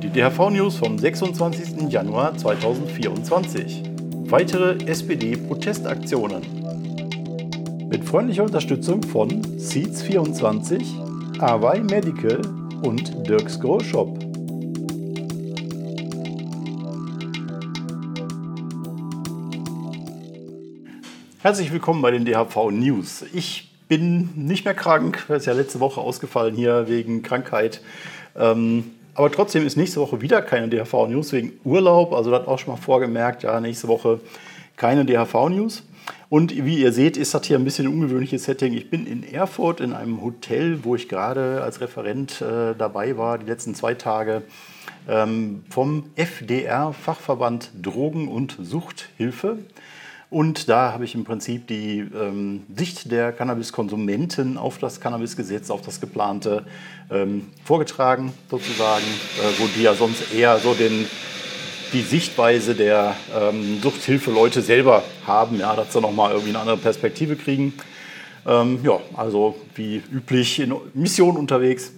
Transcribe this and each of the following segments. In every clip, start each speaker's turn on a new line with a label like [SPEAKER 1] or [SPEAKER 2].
[SPEAKER 1] Die DHV-News vom 26. Januar 2024. Weitere SPD-Protestaktionen. Mit freundlicher Unterstützung von Seeds24, Awai Medical und Dirks Grow Shop. Herzlich willkommen bei den DHV News. Ich bin nicht mehr krank, weil es ja letzte Woche ausgefallen hier wegen Krankheit. Ähm, aber trotzdem ist nächste Woche wieder keine DHV-News wegen Urlaub. Also das auch schon mal vorgemerkt, ja, nächste Woche keine DHV-News. Und wie ihr seht, ist das hier ein bisschen ein ungewöhnliches Setting. Ich bin in Erfurt in einem Hotel, wo ich gerade als Referent äh, dabei war, die letzten zwei Tage ähm, vom FDR, Fachverband Drogen- und Suchthilfe. Und da habe ich im Prinzip die ähm, Sicht der Cannabiskonsumenten auf das Cannabisgesetz, auf das geplante ähm, vorgetragen, sozusagen, äh, wo die ja sonst eher so den, die Sichtweise der ähm, Suchthilfeleute selber haben, ja, dass sie nochmal irgendwie eine andere Perspektive kriegen. Ähm, ja, also wie üblich in Mission unterwegs.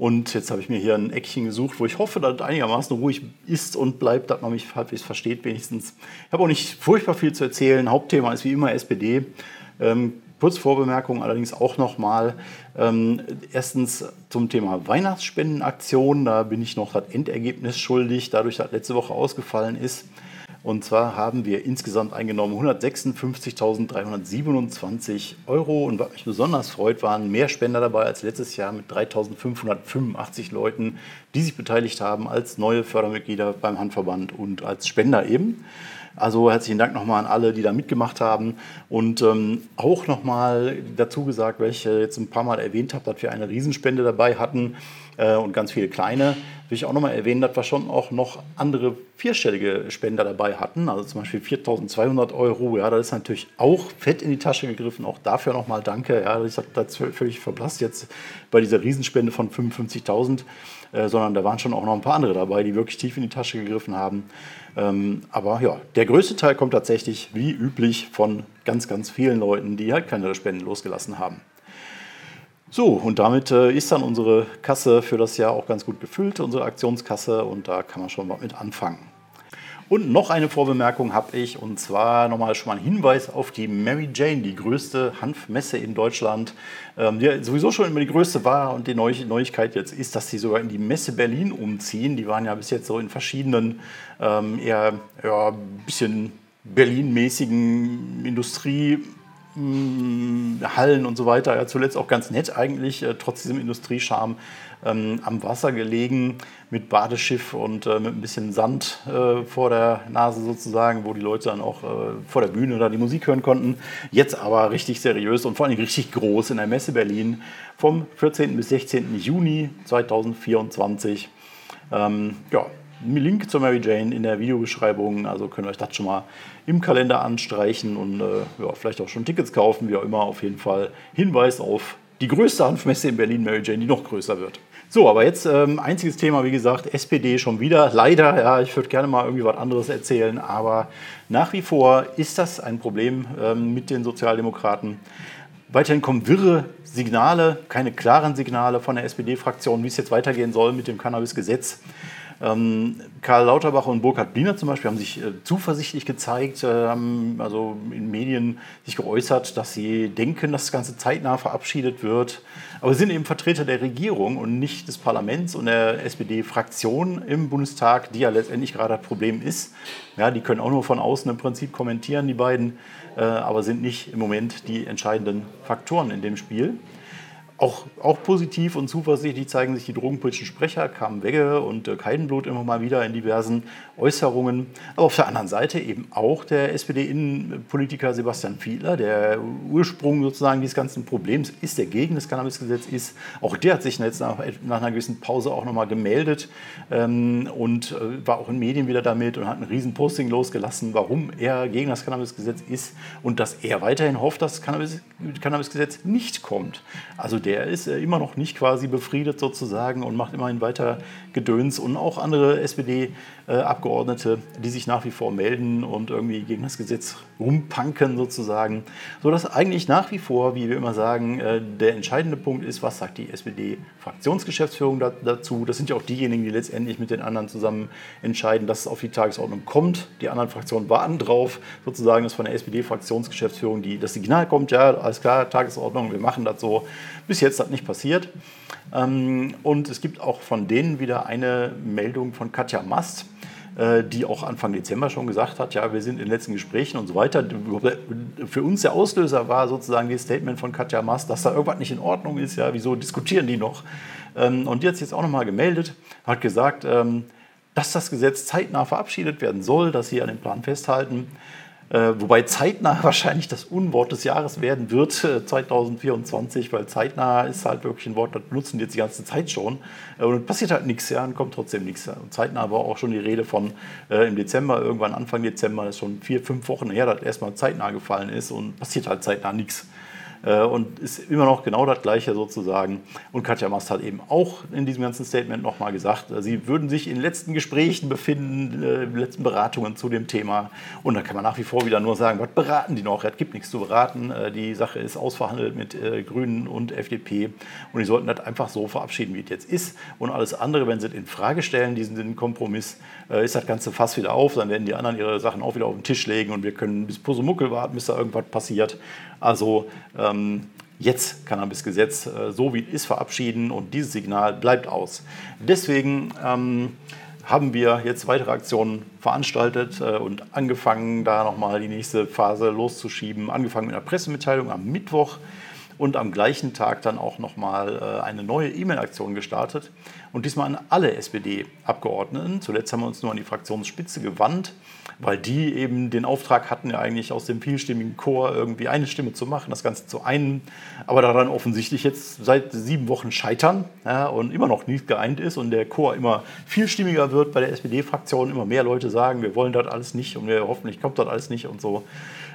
[SPEAKER 1] Und jetzt habe ich mir hier ein Eckchen gesucht, wo ich hoffe, dass es einigermaßen ruhig ist und bleibt, dass man mich halbwegs versteht wenigstens. Ich habe auch nicht furchtbar viel zu erzählen. Hauptthema ist wie immer SPD. Ähm, kurz Vorbemerkung allerdings auch nochmal. Ähm, erstens zum Thema Weihnachtsspendenaktion. Da bin ich noch das Endergebnis schuldig, dadurch, dass letzte Woche ausgefallen ist. Und zwar haben wir insgesamt eingenommen 156.327 Euro. Und was mich besonders freut, waren mehr Spender dabei als letztes Jahr mit 3.585 Leuten, die sich beteiligt haben als neue Fördermitglieder beim Handverband und als Spender eben. Also herzlichen Dank nochmal an alle, die da mitgemacht haben. Und ähm, auch nochmal dazu gesagt, weil ich jetzt ein paar Mal erwähnt habe, dass wir eine Riesenspende dabei hatten äh, und ganz viele kleine will ich auch nochmal erwähnen, dass wir schon auch noch andere vierstellige Spender dabei hatten, also zum Beispiel 4.200 Euro. Ja, das ist natürlich auch fett in die Tasche gegriffen. Auch dafür nochmal danke. Ja, ich habe das völlig verblasst jetzt bei dieser Riesenspende von 55.000, äh, sondern da waren schon auch noch ein paar andere dabei, die wirklich tief in die Tasche gegriffen haben. Ähm, aber ja, der größte Teil kommt tatsächlich wie üblich von ganz, ganz vielen Leuten, die halt keine Spenden losgelassen haben. So, und damit äh, ist dann unsere Kasse für das Jahr auch ganz gut gefüllt, unsere Aktionskasse, und da kann man schon mal mit anfangen. Und noch eine Vorbemerkung habe ich, und zwar nochmal schon mal ein Hinweis auf die Mary Jane, die größte Hanfmesse in Deutschland, ähm, die sowieso schon immer die größte war. Und die Neu Neuigkeit jetzt ist, dass sie sogar in die Messe Berlin umziehen. Die waren ja bis jetzt so in verschiedenen, ähm, eher ja, bisschen Berlin-mäßigen Industrie- Hallen und so weiter. Ja, zuletzt auch ganz nett eigentlich, äh, trotz diesem Industriescharme, ähm, am Wasser gelegen mit Badeschiff und äh, mit ein bisschen Sand äh, vor der Nase sozusagen, wo die Leute dann auch äh, vor der Bühne da die Musik hören konnten. Jetzt aber richtig seriös und vor allem richtig groß in der Messe Berlin vom 14. bis 16. Juni 2024. Ähm, ja, Link zur Mary Jane in der Videobeschreibung, also könnt ihr euch das schon mal im Kalender anstreichen und äh, ja, vielleicht auch schon Tickets kaufen, wie auch immer. Auf jeden Fall Hinweis auf die größte Hanfmesse in Berlin, Mary Jane, die noch größer wird. So, aber jetzt ähm, einziges Thema, wie gesagt, SPD schon wieder. Leider, ja, ich würde gerne mal irgendwie was anderes erzählen, aber nach wie vor ist das ein Problem ähm, mit den Sozialdemokraten. Weiterhin kommen wirre Signale, keine klaren Signale von der SPD-Fraktion, wie es jetzt weitergehen soll mit dem Cannabis-Gesetz. Ähm, Karl Lauterbach und Burkhard Bliner zum Beispiel haben sich äh, zuversichtlich gezeigt, äh, haben also in Medien sich geäußert, dass sie denken, dass das Ganze zeitnah verabschiedet wird. Aber sie sind eben Vertreter der Regierung und nicht des Parlaments und der SPD-Fraktion im Bundestag, die ja letztendlich gerade das Problem ist. Ja, die können auch nur von außen im Prinzip kommentieren, die beiden, äh, aber sind nicht im Moment die entscheidenden Faktoren in dem Spiel. Auch, auch positiv und zuversichtlich zeigen sich die drogenpolitischen Sprecher, Carmen Wegge und Dirk Heidenblut immer mal wieder in diversen Äußerungen. Aber auf der anderen Seite eben auch der SPD-Innenpolitiker Sebastian Fiedler, der Ursprung sozusagen dieses ganzen Problems ist, der gegen das Cannabisgesetz ist. Auch der hat sich jetzt nach, nach einer gewissen Pause auch nochmal gemeldet ähm, und äh, war auch in Medien wieder damit und hat ein riesen Posting losgelassen, warum er gegen das Cannabisgesetz ist und dass er weiterhin hofft, dass das Cannabis, Cannabisgesetz nicht kommt. Also der der ist äh, immer noch nicht quasi befriedet sozusagen und macht immerhin weiter Gedöns und auch andere SPD-Abgeordnete, die sich nach wie vor melden und irgendwie gegen das Gesetz rumpanken sozusagen, sodass eigentlich nach wie vor, wie wir immer sagen, äh, der entscheidende Punkt ist, was sagt die SPD-Fraktionsgeschäftsführung dazu. Das sind ja auch diejenigen, die letztendlich mit den anderen zusammen entscheiden, dass es auf die Tagesordnung kommt. Die anderen Fraktionen warten drauf, sozusagen, dass von der SPD-Fraktionsgeschäftsführung das Signal kommt, ja, alles klar, Tagesordnung, wir machen das so. Bis jetzt hat nicht passiert. Ähm, und es gibt auch von denen wieder eine Meldung von Katja Mast, äh, die auch Anfang Dezember schon gesagt hat, ja, wir sind in den letzten Gesprächen und so weiter. Für uns der Auslöser war sozusagen das Statement von Katja Mast, dass da irgendwas nicht in Ordnung ist, ja, wieso diskutieren die noch? Ähm, und die hat sich jetzt auch nochmal gemeldet, hat gesagt, ähm, dass das Gesetz zeitnah verabschiedet werden soll, dass sie an dem Plan festhalten. Äh, wobei zeitnah wahrscheinlich das Unwort des Jahres werden wird, äh, 2024, weil zeitnah ist halt wirklich ein Wort, das benutzen die jetzt die ganze Zeit schon. Äh, und passiert halt nichts, ja, und kommt trotzdem nichts. Und zeitnah war auch schon die Rede von äh, im Dezember, irgendwann Anfang Dezember, das ist schon vier, fünf Wochen her, dass erstmal zeitnah gefallen ist und passiert halt zeitnah nichts. Äh, und ist immer noch genau das Gleiche sozusagen. Und Katja Mast hat eben auch in diesem ganzen Statement nochmal gesagt, äh, sie würden sich in letzten Gesprächen befinden, äh, letzten Beratungen zu dem Thema. Und da kann man nach wie vor wieder nur sagen, was beraten die noch? Es gibt nichts zu beraten. Die Sache ist ausverhandelt mit Grünen und FDP. Und die sollten das einfach so verabschieden, wie es jetzt ist. Und alles andere, wenn sie es in Frage stellen, diesen Kompromiss, ist das Ganze fast wieder auf. Dann werden die anderen ihre Sachen auch wieder auf den Tisch legen und wir können bis Pusemuckel warten, bis da irgendwas passiert. Also ähm, jetzt Cannabis-Gesetz äh, so wie es ist verabschieden und dieses Signal bleibt aus. Deswegen ähm, haben wir jetzt weitere Aktionen veranstaltet äh, und angefangen, da nochmal die nächste Phase loszuschieben. Angefangen mit einer Pressemitteilung am Mittwoch und am gleichen Tag dann auch nochmal äh, eine neue E-Mail-Aktion gestartet und diesmal an alle SPD-Abgeordneten. Zuletzt haben wir uns nur an die Fraktionsspitze gewandt weil die eben den Auftrag hatten, ja eigentlich aus dem vielstimmigen Chor irgendwie eine Stimme zu machen, das Ganze zu einen, aber daran offensichtlich jetzt seit sieben Wochen scheitern ja, und immer noch nicht geeint ist und der Chor immer vielstimmiger wird bei der SPD-Fraktion, immer mehr Leute sagen, wir wollen das alles nicht und wir hoffentlich kommt das alles nicht und so.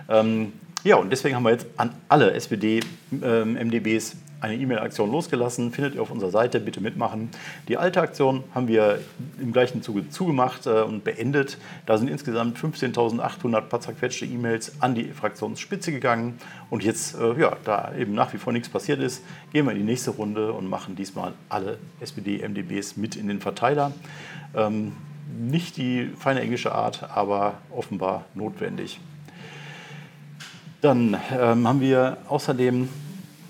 [SPEAKER 1] Ähm, ja, und deswegen haben wir jetzt an alle SPD-MDBs ähm, eine E-Mail-Aktion losgelassen. Findet ihr auf unserer Seite, bitte mitmachen. Die alte Aktion haben wir im gleichen Zuge zugemacht äh, und beendet. Da sind insgesamt 15.800 paar zerquetschte E-Mails an die Fraktionsspitze gegangen. Und jetzt, äh, ja, da eben nach wie vor nichts passiert ist, gehen wir in die nächste Runde und machen diesmal alle SPD-MDBs mit in den Verteiler. Ähm, nicht die feine englische Art, aber offenbar notwendig. Dann ähm, haben wir außerdem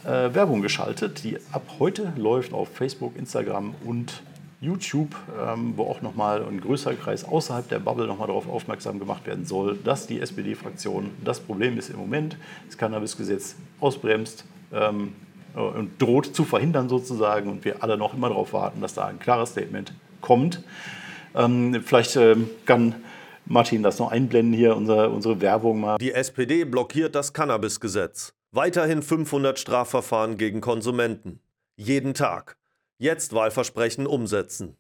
[SPEAKER 1] äh, Werbung geschaltet, die ab heute läuft auf Facebook, Instagram und YouTube, ähm, wo auch nochmal ein größerer Kreis außerhalb der Bubble nochmal darauf aufmerksam gemacht werden soll, dass die SPD-Fraktion das Problem ist im Moment, das Cannabis-Gesetz ausbremst ähm, äh, und droht zu verhindern sozusagen und wir alle noch immer darauf warten, dass da ein klares Statement kommt. Ähm, vielleicht äh, kann Martin das noch einblenden hier, unsere, unsere Werbung mal.
[SPEAKER 2] Die SPD blockiert das Cannabis-Gesetz. Weiterhin 500 Strafverfahren gegen Konsumenten. Jeden Tag. Jetzt Wahlversprechen umsetzen.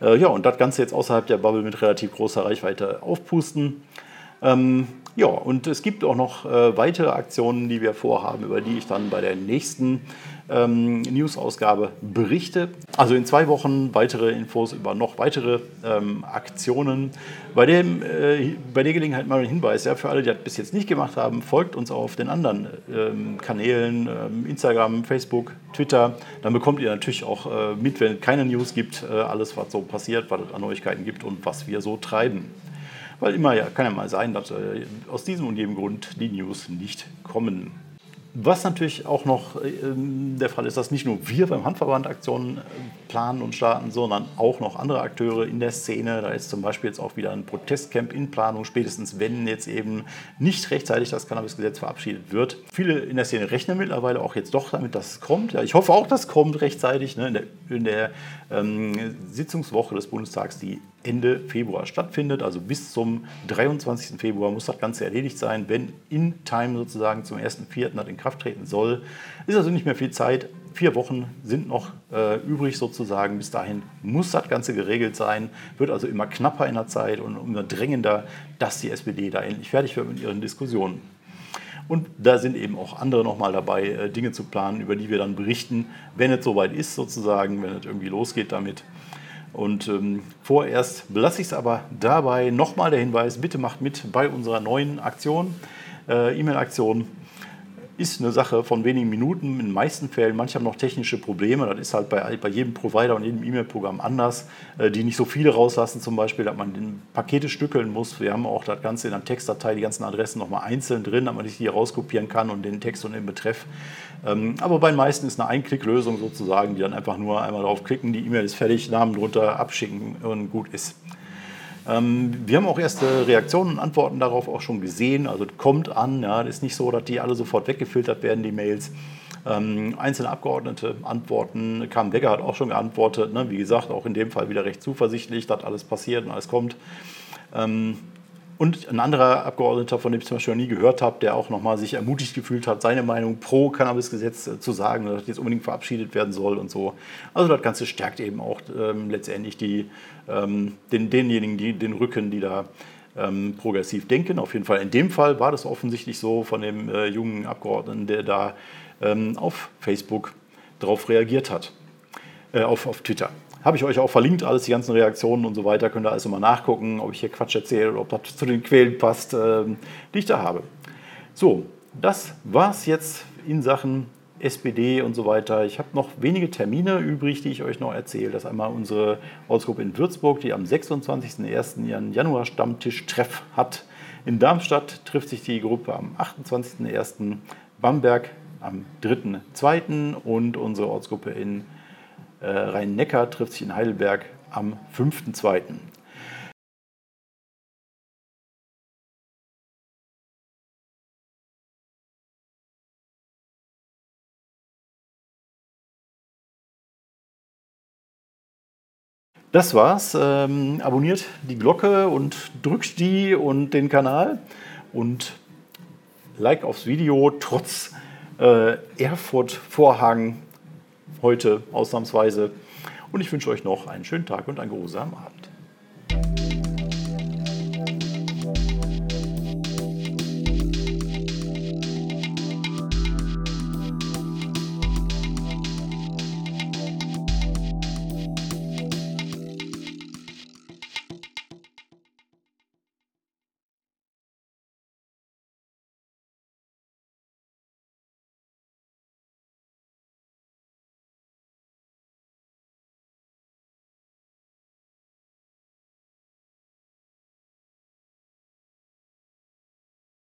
[SPEAKER 1] Äh, ja, und das Ganze jetzt außerhalb der Bubble mit relativ großer Reichweite aufpusten. Ähm, ja, und es gibt auch noch äh, weitere Aktionen, die wir vorhaben, über die ich dann bei der nächsten ähm, News-Ausgabe berichte. Also in zwei Wochen weitere Infos über noch weitere ähm, Aktionen. Bei, dem, äh, bei der Gelegenheit mal ein Hinweis, ja, für alle, die das bis jetzt nicht gemacht haben, folgt uns auf den anderen ähm, Kanälen, ähm, Instagram, Facebook, Twitter. Dann bekommt ihr natürlich auch äh, mit, wenn es keine News gibt, äh, alles, was so passiert, was es an Neuigkeiten gibt und was wir so treiben. Weil immer ja, kann ja mal sein, dass äh, aus diesem und jedem Grund die News nicht kommen. Was natürlich auch noch äh, der Fall ist, dass nicht nur wir beim Handverband Aktionen äh, planen und starten, sondern auch noch andere Akteure in der Szene. Da ist zum Beispiel jetzt auch wieder ein Protestcamp in Planung, spätestens wenn jetzt eben nicht rechtzeitig das Cannabisgesetz verabschiedet wird. Viele in der Szene rechnen mittlerweile auch jetzt doch damit, dass es kommt. Ja, ich hoffe auch, dass es kommt rechtzeitig ne, in der, in der ähm, Sitzungswoche des Bundestags, die Ende Februar stattfindet. Also bis zum 23. Februar muss das Ganze erledigt sein, wenn in Time sozusagen zum 1.4. das in Kraft treten soll. Ist also nicht mehr viel Zeit. Vier Wochen sind noch äh, übrig sozusagen. Bis dahin muss das Ganze geregelt sein. Wird also immer knapper in der Zeit und immer drängender, dass die SPD da endlich fertig wird mit ihren Diskussionen. Und da sind eben auch andere nochmal dabei, äh, Dinge zu planen, über die wir dann berichten, wenn es soweit ist, sozusagen, wenn es irgendwie losgeht damit. Und ähm, vorerst belasse ich es aber dabei. Nochmal der Hinweis, bitte macht mit bei unserer neuen Aktion, äh, E-Mail-Aktion ist eine Sache von wenigen Minuten, in den meisten Fällen. Manche haben noch technische Probleme, das ist halt bei, bei jedem Provider und jedem E-Mail-Programm anders, äh, die nicht so viele rauslassen, zum Beispiel, dass man Pakete stückeln muss. Wir haben auch das Ganze in der Textdatei, die ganzen Adressen nochmal einzeln drin, damit man sich die rauskopieren kann und den Text und den Betreff. Ähm, aber bei den meisten ist eine Einklicklösung sozusagen, die dann einfach nur einmal draufklicken, die E-Mail ist fertig, Namen drunter, abschicken und gut ist. Ähm, wir haben auch erste Reaktionen und Antworten darauf auch schon gesehen. Also kommt an, ja, ist nicht so, dass die alle sofort weggefiltert werden, die Mails. Ähm, einzelne Abgeordnete antworten. Kam Becker hat auch schon geantwortet. Ne? Wie gesagt, auch in dem Fall wieder recht zuversichtlich, dass alles passiert und alles kommt. Ähm, und ein anderer Abgeordneter, von dem ich zum Beispiel noch nie gehört habe, der auch nochmal sich ermutigt gefühlt hat, seine Meinung pro Cannabis-Gesetz äh, zu sagen, dass das jetzt unbedingt verabschiedet werden soll und so. Also das Ganze stärkt eben auch ähm, letztendlich die, ähm, den, denjenigen, die, den Rücken, die da ähm, progressiv denken. Auf jeden Fall in dem Fall war das offensichtlich so von dem äh, jungen Abgeordneten, der da ähm, auf Facebook darauf reagiert hat, äh, auf, auf Twitter. Habe ich euch auch verlinkt, alles die ganzen Reaktionen und so weiter. Könnt ihr alles mal nachgucken, ob ich hier Quatsch erzähle oder ob das zu den Quellen passt, äh, die ich da habe. So, das war es jetzt in Sachen SPD und so weiter. Ich habe noch wenige Termine übrig, die ich euch noch erzähle. Das ist einmal unsere Ortsgruppe in Würzburg, die am 26.01. ihren Januar-Stammtisch-Treff hat. In Darmstadt trifft sich die Gruppe am 28.01. Bamberg am 3.02. und unsere Ortsgruppe in äh, Rhein-Neckar trifft sich in Heidelberg am 5.2. Das war's. Ähm, abonniert die Glocke und drückt die und den Kanal und Like aufs Video trotz äh, Erfurt-Vorhang heute ausnahmsweise. Und ich wünsche euch noch einen schönen Tag und einen geruhsamen Abend.